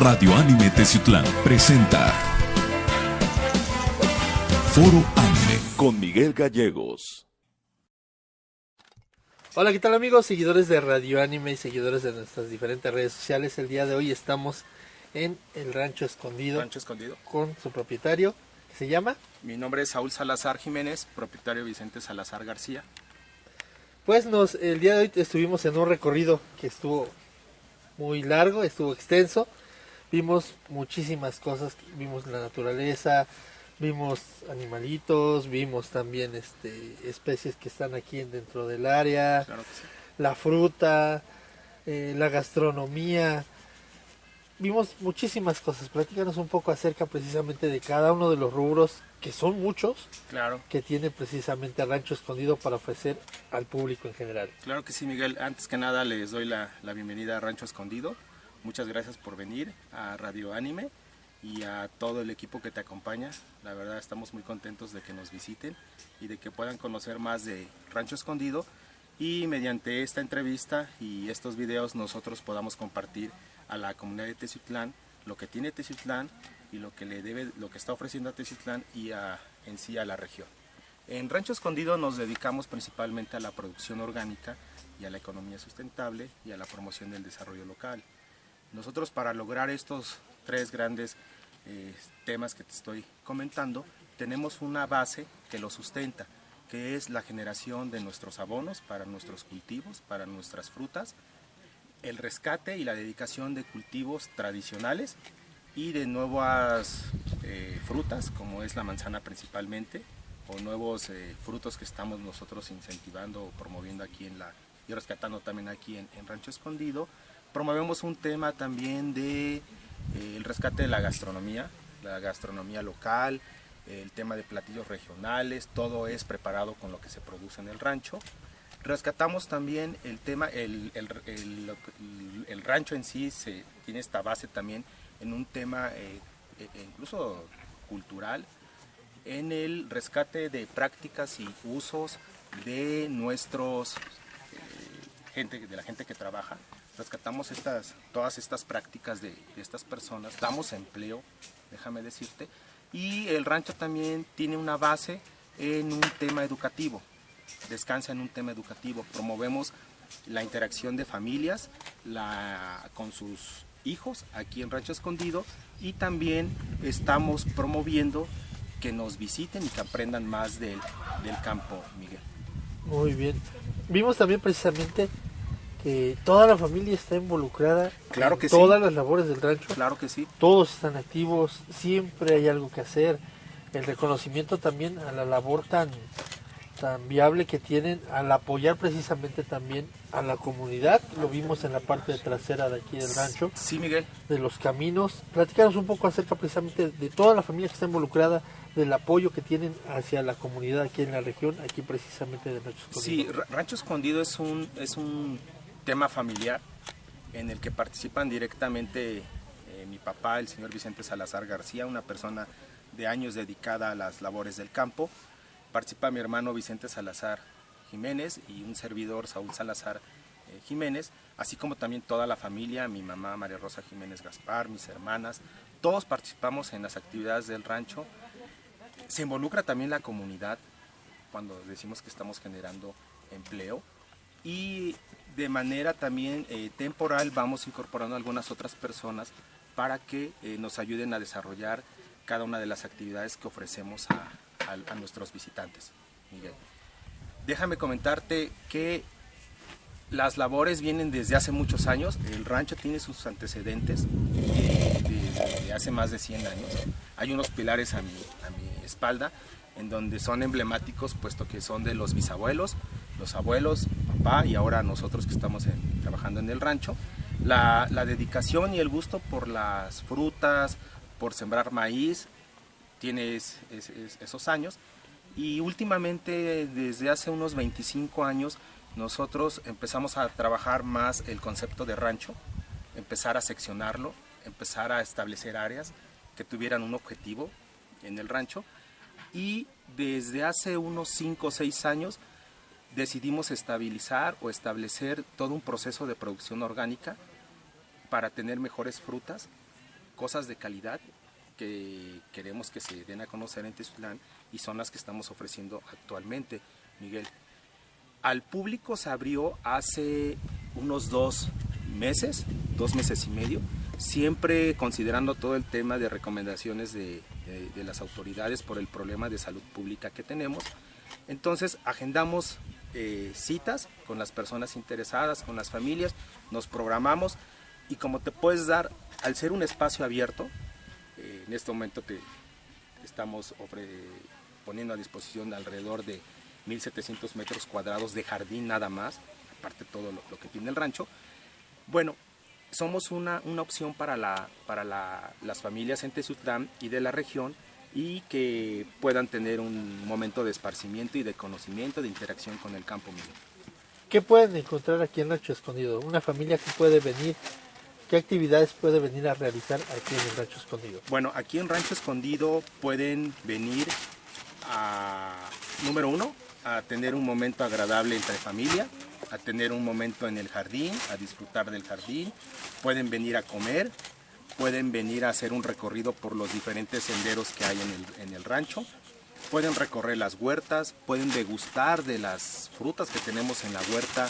Radio Anime Teciutlán presenta Foro Anime con Miguel Gallegos. Hola, ¿qué tal amigos? Seguidores de Radio Anime y seguidores de nuestras diferentes redes sociales. El día de hoy estamos en el Rancho Escondido Rancho Escondido. con su propietario, que se llama. Mi nombre es Saúl Salazar Jiménez, propietario Vicente Salazar García. Pues nos, el día de hoy estuvimos en un recorrido que estuvo muy largo, estuvo extenso. Vimos muchísimas cosas, vimos la naturaleza, vimos animalitos, vimos también este, especies que están aquí en- dentro del área, Claro que sí. la fruta, eh, la gastronomía. Vimos muchísimas cosas. Platícanos un poco acerca precisamente de cada uno de los rubros, que son muchos, Claro, que tiene precisamente Rancho Escondido para ofrecer al público en general. claro que sí, Miguel. Antes que nada les doy la, la bienvenida a Rancho Escondido. Muchas gracias por venir a Radio Anime y a todo el equipo que te acompaña. La verdad estamos muy contentos de que nos visiten y de que puedan conocer más de Rancho Escondido y mediante esta entrevista y estos videos nosotros podamos compartir a la comunidad de Teciutlán lo que tiene Teciutlán y lo que le debe, lo que está ofreciendo a Teciutlán y en sí a la región. En Rancho Escondido nos dedicamos principalmente a la producción orgánica y a la economía sustentable y a la promoción del desarrollo local. Nosotros para lograr estos tres grandes eh, temas que te estoy comentando, tenemos una base que lo sustenta, que es la generación de nuestros abonos para nuestros cultivos, para nuestras frutas, el rescate y la dedicación de cultivos tradicionales y de nuevas eh, frutas, como es la manzana principalmente, o nuevos eh, frutos que estamos nosotros incentivando o promoviendo aquí en la, y rescatando también aquí en, en Rancho Escondido. Promovemos un tema también de eh, el rescate de la gastronomía, la gastronomía local, el tema de platillos regionales, todo es preparado con lo que se produce en el rancho. Rescatamos también el tema, el, el- el- rancho en sí se, tiene esta base también en un tema eh, e- e incluso cultural, en el rescate de prácticas y usos de nuestros eh, gente, de la gente que trabaja. Rescatamos estas, todas estas prácticas de, de estas personas, damos empleo, déjame decirte, y el rancho también tiene una base en un tema educativo, descansa en un tema educativo, promovemos la interacción de familias la, con sus hijos aquí en Rancho Escondido y también estamos promoviendo que nos visiten y que aprendan más del, del campo, Miguel. Muy bien. Vimos también precisamente que toda la familia está involucrada Claro en que sí. todas las labores del rancho. Claro que sí, Todos están activos, siempre hay algo que hacer. El reconocimiento también a la labor tan, tan viable que tienen al apoyar precisamente también a la comunidad. Lo vimos en la parte trasera de aquí del rancho, Sí, Miguel. de los caminos. Platícanos un poco acerca precisamente de toda la familia que está involucrada, del apoyo que tienen hacia la comunidad aquí en la región, aquí precisamente de Rancho Sí, Escondido. Ra- Rancho Escondido es un, es un tema familiar en el que participan directamente eh, mi papá, el señor Vicente Salazar García, una persona de años dedicada a las labores del campo. Participa mi hermano Vicente Salazar Jiménez y un servidor, Saúl Salazar eh, Jiménez, así como también toda la familia, mi mamá María Rosa Jiménez Gaspar, mis hermanas, todos participamos en las actividades del rancho. Se involucra también la comunidad cuando decimos que estamos generando empleo y de manera también eh, temporal vamos incorporando algunas otras personas para que eh, nos ayuden a desarrollar cada una de las actividades que ofrecemos a, nuestros visitantes. Miguel. Déjame comentarte que las labores vienen desde hace muchos años. El rancho tiene sus antecedentes eh, de hace más de 100 años. Hay unos pilares a mi, a mi espalda en donde son emblemáticos, puesto que son de los bisabuelos, los abuelos, papá y ahora nosotros que estamos trabajando en el rancho. La, dedicación y el gusto por las frutas, por sembrar maíz, tiene es- es- es- esos años. Y últimamente, desde hace unos 25 años, nosotros empezamos a trabajar más el concepto de rancho, empezar a seccionarlo, empezar a establecer áreas que tuvieran un objetivo en el rancho. Y desde hace unos 5 o 6 años decidimos estabilizar o establecer todo un proceso de producción orgánica para tener mejores frutas, cosas de calidad que queremos que se den a conocer en Tezutlán y son las que estamos ofreciendo actualmente, Miguel. Al público se abrió hace unos dos meses, dos meses y medio, siempre considerando todo el tema de recomendaciones de, de las autoridades por el problema de salud pública que tenemos. Entonces agendamos eh, citas con las personas interesadas, con las familias, nos programamos y como te puedes dar, al ser un espacio abierto, eh, en este momento te estamos poniendo a disposición alrededor de 1.700 metros cuadrados de jardín nada más, aparte todo lo, que tiene el rancho. Bueno, somos una, una opción para, la, para la, las familias en Tezutlán y de la región y que puedan tener un momento de esparcimiento y de conocimiento, de interacción con el campo mismo. ¿Qué pueden encontrar aquí en Rancho Escondido? Una familia que puede venir, ¿qué actividades puede venir a realizar aquí en el Rancho Escondido? Bueno, aquí en Rancho Escondido pueden venir a, número uno, a tener un momento agradable entre familia, a tener un momento en el jardín, a disfrutar del jardín, pueden venir a comer, pueden venir a hacer un recorrido por los diferentes senderos que hay en el, rancho, pueden recorrer las huertas, pueden degustar de las frutas que tenemos en la huerta,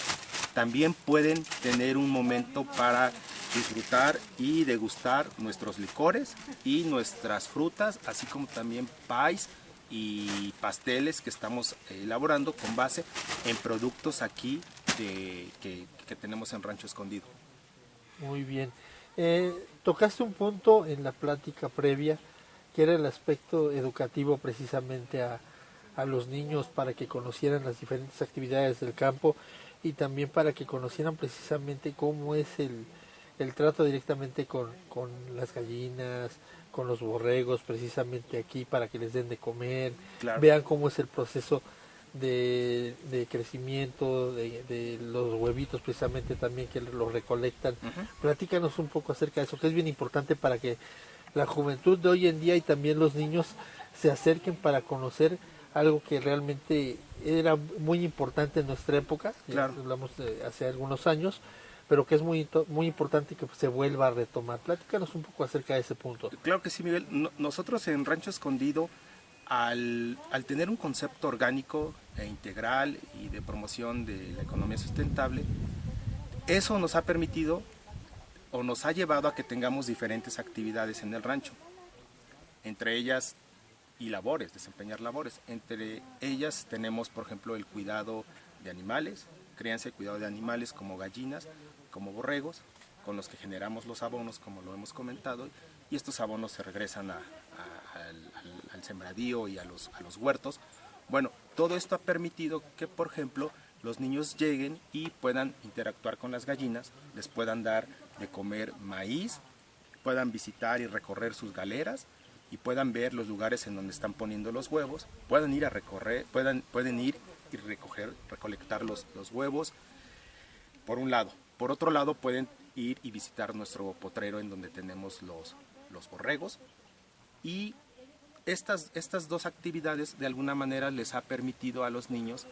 también pueden tener un momento para disfrutar y degustar nuestros licores y nuestras frutas, así como también pies y pasteles que estamos elaborando con base en productos aquí que, que tenemos en Rancho Escondido. Muy bien. Eh, tocaste un punto en la plática previa que era el aspecto educativo precisamente a, los niños para que conocieran las diferentes actividades del campo y también para que conocieran precisamente cómo es el, el trato directamente con, con, las gallinas, con los borregos, precisamente aquí para que les den de comer, vean cómo es el proceso de, crecimiento de, los huevitos precisamente también que los recolectan. Platícanos un poco acerca de eso, que es bien importante para que la juventud de hoy en día y también los niños se acerquen para conocer algo que realmente era muy importante en nuestra época, claro. hablamos de hace algunos años, pero que es muy, muy importante que se vuelva a retomar. Platícanos un poco acerca de ese punto. Claro que sí, Miguel. nosotros en Rancho Escondido al, tener un concepto orgánico e integral y de promoción de la economía sustentable, eso nos ha permitido o nos ha llevado a que tengamos diferentes actividades en el rancho, entre ellas y labores, desempeñar labores. Entre ellas tenemos, por ejemplo, el cuidado de animales, crianza y cuidado de animales como gallinas, como borregos, con los que generamos los abonos, como lo hemos comentado, y estos abonos se regresan al, sembradío y a los, a los huertos. Bueno, todo esto ha permitido que, por ejemplo, los niños lleguen y puedan interactuar con las gallinas, les puedan dar de comer maíz, puedan visitar y recorrer sus galeras y puedan ver los lugares en donde están poniendo los huevos, puedan ir a recorrer, puedan, pueden ir y recoger, recolectar los, los huevos, por un lado. Por otro lado, pueden ir y visitar nuestro potrero en donde tenemos los, los borregos y estas, estas dos actividades de alguna manera les ha permitido a los niños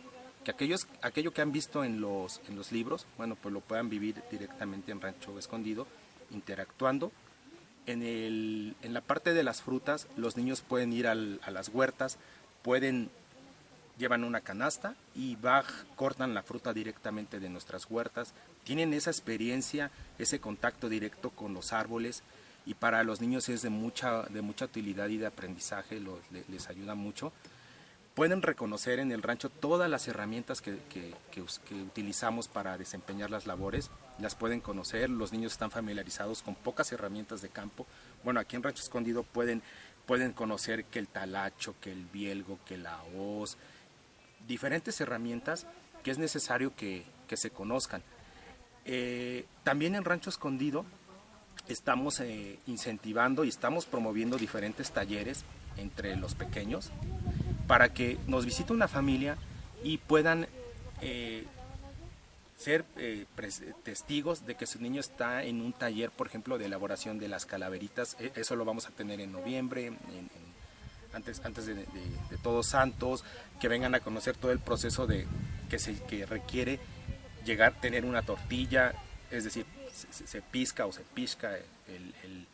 que aquellos, aquello que han visto en los, en los libros, bueno, pues lo puedan vivir directamente en Rancho Escondido, interactuando. En, el, en la parte de las frutas, los niños pueden ir a las huertas, pueden, llevan una canasta y va, cortan la fruta directamente de nuestras huertas, tienen esa experiencia, ese contacto directo con los árboles, y para los niños es de mucha, de mucha utilidad y de aprendizaje, les ayuda mucho. Pueden reconocer en el rancho todas las herramientas que, utilizamos para desempeñar las labores, las pueden conocer, los niños están familiarizados con pocas herramientas de campo. Bueno, aquí en Rancho Escondido pueden, pueden conocer que el talacho, que el bielgo, que la hoz, diferentes herramientas que es necesario que, se conozcan. Eh, también en Rancho Escondido estamos eh, incentivando y estamos promoviendo diferentes talleres entre los pequeños para que nos visite una familia y puedan eh, ser eh, testigos de que su niño está en un taller, por ejemplo, de elaboración de las calaveritas. E, eso lo vamos a tener en noviembre, antes, antes de, Todos Santos, que vengan a conocer todo el proceso de que se que requiere llegar tener una tortilla, es decir, se, se, o se pisca el,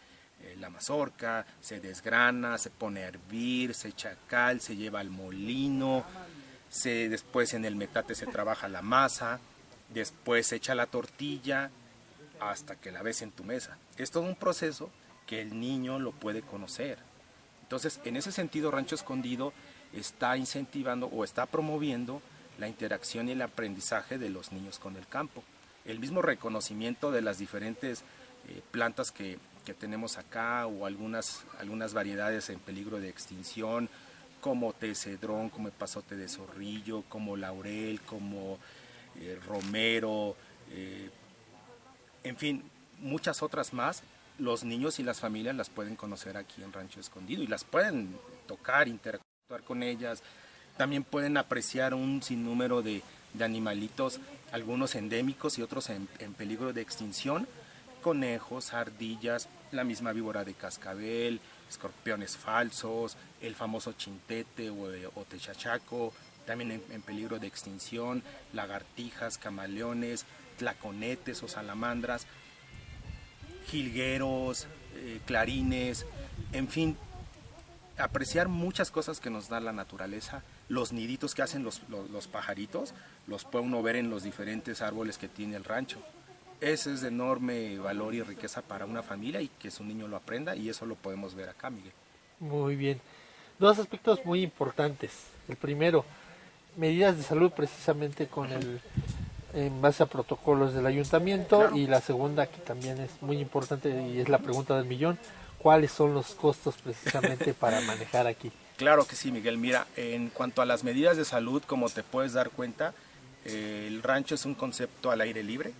eh, la mazorca, se desgrana, se pone a hervir, se echa cal, se lleva al molino, se, después en el metate se trabaja la masa, después se echa la tortilla hasta que la ves en tu mesa. Es todo un proceso que el niño lo puede conocer. Entonces, en ese sentido, Rancho Escondido está incentivando o está promoviendo la interacción y el aprendizaje de los niños con el campo. El mismo reconocimiento de las diferentes eh, plantas que, que, tenemos acá o algunas, algunas variedades en peligro de extinción, como tecedrón, como el pasote de zorrillo, como laurel, como eh, romero, eh, en fin, muchas otras más. Los niños y las familias las pueden conocer aquí en Rancho Escondido y las pueden tocar, interactuar con ellas, también pueden apreciar un sinnúmero de, de animalitos, algunos endémicos y otros en, peligro de extinción, conejos, ardillas, la misma víbora de cascabel, escorpiones falsos, el famoso chintete o, o techachaco, también en, en, peligro de extinción, lagartijas, camaleones, tlaconetes o salamandras, jilgueros, eh, clarines, en fin, apreciar muchas cosas que nos da la naturaleza los niditos que hacen los, los, los, pajaritos, los puede uno ver en los diferentes árboles que tiene el rancho. Ese es de enorme valor y riqueza para una familia y que su niño lo aprenda y eso lo podemos ver acá, Miguel. Muy bien. Dos aspectos muy importantes. El primero, medidas de salud precisamente con el en base a protocolos del ayuntamiento claro. y la segunda que también es muy importante y es la pregunta del millón, ¿cuáles son los costos precisamente para manejar aquí? Claro que sí, Miguel. Mira, en cuanto a las medidas de salud, como te puedes dar cuenta, el rancho es un concepto al aire libre,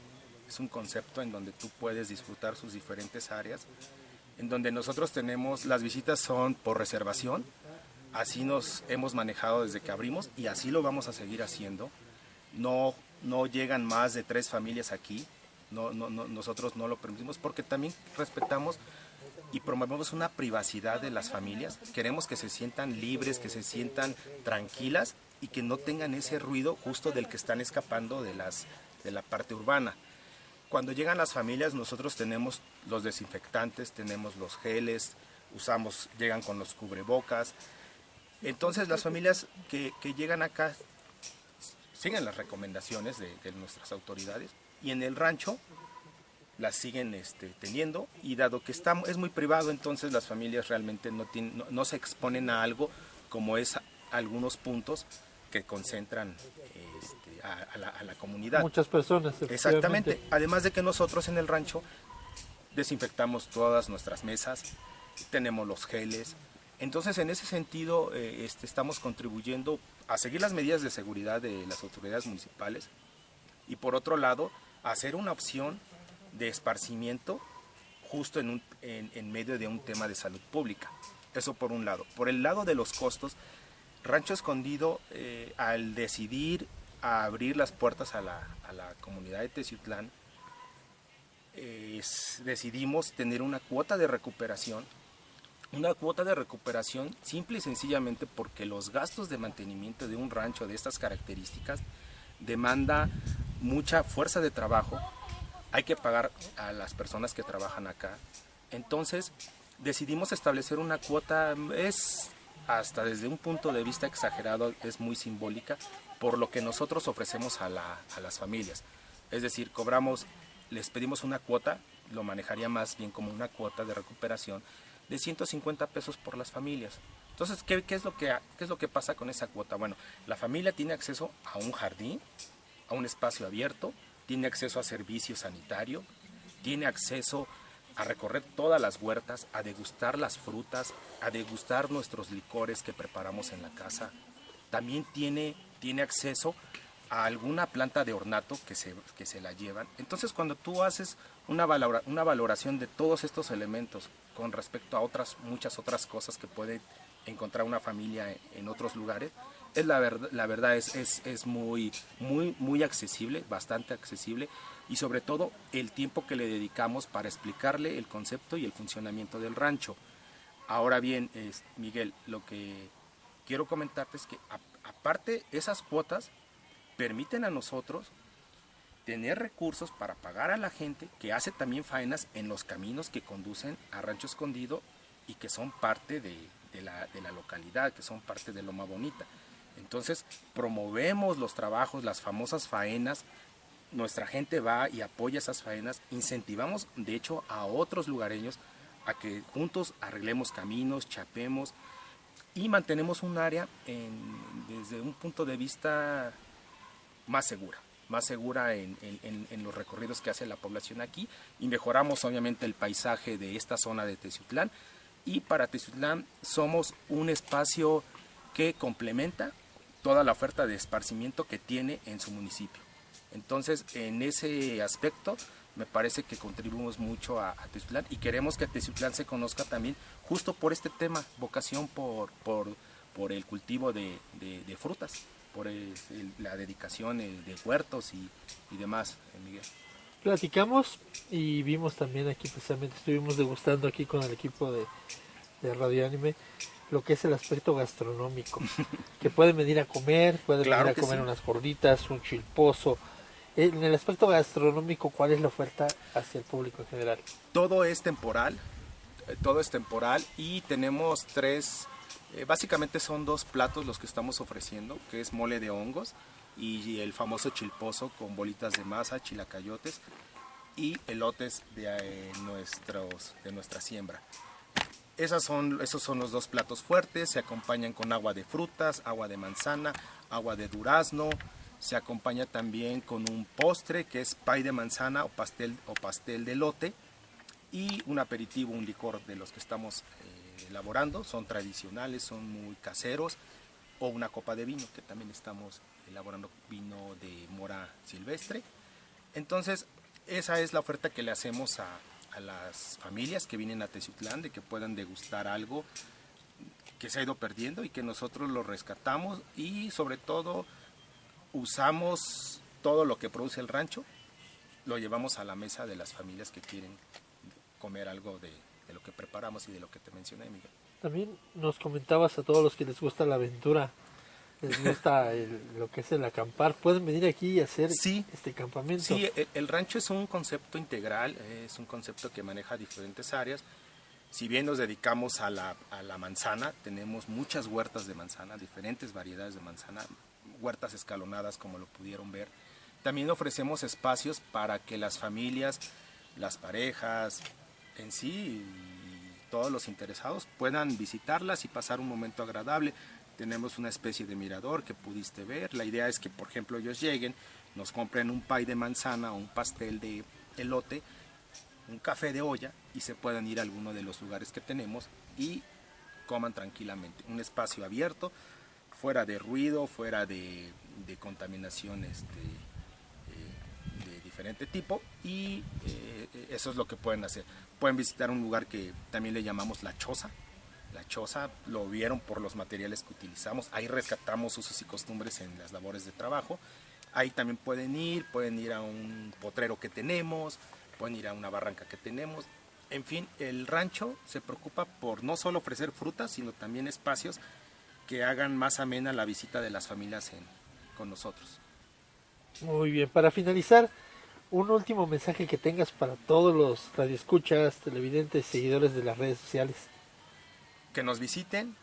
es un concepto en donde tú puedes disfrutar sus diferentes áreas, en donde nosotros tenemos, las visitas son por reservación, así nos hemos manejado desde que abrimos y así lo vamos a seguir haciendo. No, no llegan más de tres familias aquí, no, no, no, nosotros no lo permitimos porque también respetamos y promovemos una privacidad de las familias. Queremos que se sientan libres, que se sientan tranquilas y que no tengan ese ruido justo del que están escapando de, las, de la parte urbana. Cuando llegan las familias nosotros tenemos los desinfectantes, tenemos los geles, usamos, llegan con los cubrebocas. Entonces las familias que, que llegan acá siguen las recomendaciones de, de nuestras autoridades y en el rancho las siguen este, teniendo y dado que está, es muy privado, entonces las familias realmente no, tienen, no, no se exponen a algo como es a, algunos puntos que concentran este, a, a, la, a, la, comunidad. Muchas personas. Exactamente. Además de que nosotros en el rancho desinfectamos todas nuestras mesas, tenemos los geles. Entonces, en ese sentido, eh, este, estamos contribuyendo a seguir las medidas de seguridad de las autoridades municipales y, por otro lado, a hacer una opción de esparcimiento justo en, un, en, medio de un tema de salud pública. Eso por un lado. Por el lado de los costos, Rancho Escondido, eh, al decidir abrir las puertas a la, a la comunidad de Teciutlán, eh, decidimos tener una cuota de recuperación. Una cuota de recuperación simple y sencillamente porque los gastos de mantenimiento de un rancho de estas características demanda mucha fuerza de trabajo, hay que pagar a las personas que trabajan acá. Entonces decidimos establecer una cuota, es hasta desde un punto de vista exagerado, es muy simbólica, por lo que nosotros ofrecemos a, la, a las familias. Es decir, cobramos, les pedimos una cuota, lo manejaría más bien como una cuota de recuperación de 150 pesos por las familias. Entonces, ¿qué, qué, es lo que, ¿qué es lo que pasa con esa cuota? Bueno, la familia tiene acceso a un jardín, a un espacio abierto, tiene acceso a servicio sanitario, tiene acceso a recorrer todas las huertas, a degustar las frutas, a degustar nuestros licores que preparamos en la casa. También tiene, tiene acceso a alguna planta de ornato que se, que se la llevan. Entonces cuando tú haces una, una valoración de todos estos elementos con respecto a otras, muchas otras cosas que puede encontrar una familia en otros lugares, es la, verdad, la verdad es, es, es, muy, muy, muy accesible, bastante accesible y sobre todo el tiempo que le dedicamos para explicarle el concepto y el funcionamiento del rancho. Ahora bien, es, Miguel, lo que quiero comentarte es que a, aparte esas cuotas permiten a nosotros tener recursos para pagar a la gente que hace también faenas en los caminos que conducen a Rancho Escondido y que son parte de, de la, de la localidad, que son parte de Loma Bonita. Entonces, promovemos los trabajos, las famosas faenas, nuestra gente va y apoya esas faenas, incentivamos de hecho a otros lugareños a que juntos arreglemos caminos, chapemos y mantenemos un área desde un punto de vista más segura, más segura en los recorridos que hace la población aquí. Y mejoramos obviamente el paisaje de esta zona de Teciutlán. Y para Teciutlán somos un espacio que complementa toda la oferta de esparcimiento que tiene en su municipio. Entonces, en ese aspecto, me parece que contribuimos mucho a, a y queremos que Teciutlán se conozca también justo por este tema, vocación por, por, por el cultivo de, de- frutas, por la dedicación de huertos y, y demás, eh, Miguel. Platicamos y vimos también aquí, precisamente estuvimos degustando aquí con el equipo de, de Radio Anime lo que es el aspecto gastronómico. que pueden venir a comer, pueden Claro venir a comer sí. unas gorditas, un chilpozo. En el aspecto gastronómico, ¿cuál es la oferta hacia el público en general? todo es temporal, eh, todo es temporal y tenemos tres, eh, básicamente son dos platos los que estamos ofreciendo, que es mole de hongos y el famoso chilpozo con bolitas de masa, chilacayotes y elotes de eh, nuestros de nuestra siembra. Esas son, esos son los dos platos fuertes, se acompañan con agua de frutas, agua de manzana, agua de durazno, se acompaña también con un postre que es pay de manzana o pastel, o pastel de lote. Y un aperitivo, un licor de los que estamos eh, elaborando, son tradicionales, son muy caseros, o una copa de vino, que también estamos elaborando vino de mora silvestre. Entonces, esa es la oferta que le hacemos a, a las familias que vienen a Teciutlán, de que puedan degustar algo que se ha ido perdiendo y que nosotros lo rescatamos y sobre todo usamos todo lo que produce el rancho, lo llevamos a la mesa de las familias que quieren comer algo de, de lo que preparamos y de lo que te mencioné, Miguel. También nos comentabas a todos los que les gusta la aventura, les gusta el- lo que es el acampar, pueden venir aquí y hacer Sí. este campamento. Sí, el, el rancho es un concepto integral, es un concepto que maneja diferentes áreas. Si bien nos dedicamos a la, a la manzana, tenemos muchas huertas de manzana, diferentes variedades de manzana, huertas escalonadas como lo pudieron ver. También ofrecemos espacios para que las familias, las parejas, en sí, y todos los interesados puedan visitarlas y pasar un momento agradable. Tenemos una especie de mirador que pudiste ver. La idea es que, por ejemplo, ellos lleguen, nos compren un pay de manzana o un pastel de elote, un café de olla y se puedan ir a alguno de los lugares que tenemos y coman tranquilamente. Un espacio abierto, fuera de ruido, fuera de, de contaminación este, eh, de diferente tipo y eh, eso es lo que pueden hacer. Pueden visitar un lugar que también le llamamos la choza. La choza lo vieron por los materiales que utilizamos. Ahí rescatamos usos y costumbres en las labores de trabajo. Ahí también pueden ir, pueden ir a un potrero que tenemos, pueden ir a una barranca que tenemos. En fin, el rancho se preocupa por no solo ofrecer frutas, sino también espacios que hagan más amena la visita de las familias con nosotros. Muy bien, para finalizar, un último mensaje que tengas para todos los radioescuchas, televidentes, seguidores de las redes sociales. Que nos visiten,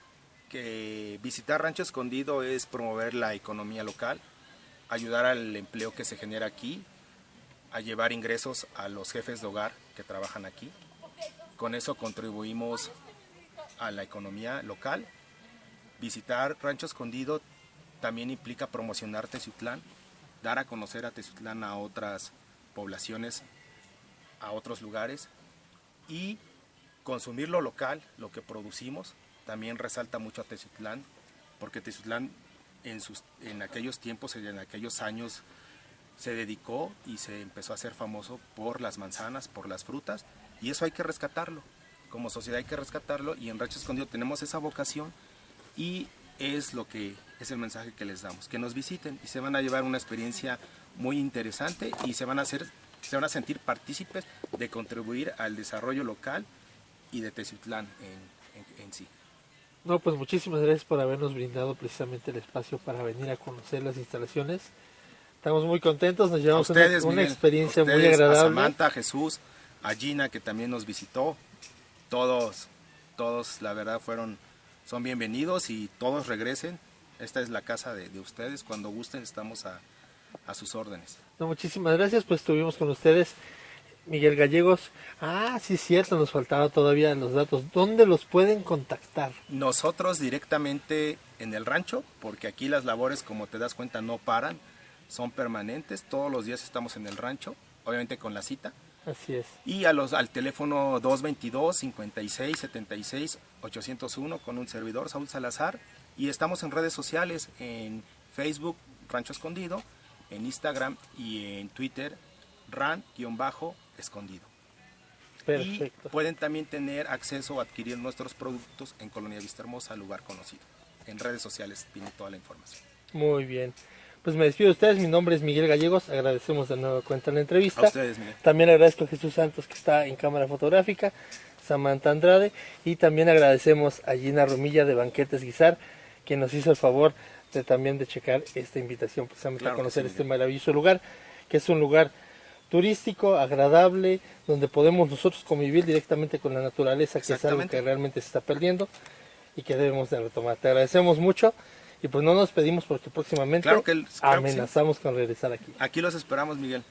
que visitar Rancho Escondido es promover la economía local, ayudar al empleo que se genera aquí, a llevar ingresos a los jefes de hogar que trabajan aquí. Con eso contribuimos a la economía local. Visitar Rancho Escondido también implica promocionar Teciutlán, dar a conocer a Teciutlán a otras poblaciones, a otros lugares y consumir lo local, lo que producimos, también resalta mucho a Teciutlán, porque Teciutlán en, sus, en aquellos tiempos, en aquellos años, se dedicó y se empezó a hacer famoso por las manzanas, por las frutas, y eso hay que rescatarlo. Como sociedad hay que rescatarlo y en Rancho Escondido tenemos esa vocación y es lo que es el mensaje que les damos, que nos visiten y se van a llevar una experiencia muy interesante y se van a hacer se van a sentir partícipes de contribuir al desarrollo local y de Teciutlán en, en- en sí. No, pues muchísimas gracias por habernos brindado precisamente el espacio para venir a conocer las instalaciones Estamos muy contentos, nos llevamos una- ustedes, una, Miguel, experiencia a muy ustedes, agradable. A Samantha, a Jesús, a Gina que también nos visitó. Todos, todos, la verdad, fueron, son bienvenidos y todos regresen. Esta es la casa de, de ustedes. Cuando gusten, estamos a, a sus órdenes. No, muchísimas gracias, pues estuvimos con ustedes, Miguel Gallegos. Ah, sí, es cierto, nos faltaba todavía los datos. ¿Dónde los pueden contactar? Nosotros directamente en el rancho, porque aquí las labores, como te das cuenta, no paran, son permanentes. Todos los días estamos en el rancho, obviamente con la cita. Así es. Y a los, al teléfono 222 56 76 801 con un servidor, Saúl Salazar. Y estamos en redes sociales, en Facebook, Rancho Escondido, en Instagram y en Twitter, ran-escondido. Perfecto. Y pueden también tener acceso o adquirir nuestros productos en Colonia Vista Hermosa, lugar conocido. En redes sociales tiene toda la información. Muy bien. Pues me despido de ustedes, mi nombre es Miguel Gallegos, agradecemos de nuevo cuenta la entrevista. A ustedes, Miguel. También agradezco a Jesús Santos que está en cámara fotográfica, Samantha Andrade y también agradecemos a Gina Romilla de Banquetes Guizar, quien nos hizo el favor de también de checar esta invitación precisamente Claro a que conocer sí, este maravilloso lugar, que es un lugar turístico, agradable, donde podemos nosotros convivir directamente con la naturaleza, que es algo que realmente se está perdiendo y que debemos de retomar. Te agradecemos mucho y pues no nos pedimos porque próximamente Claro que el- claro que sí. amenazamos con regresar aquí. Aquí los esperamos, Miguel.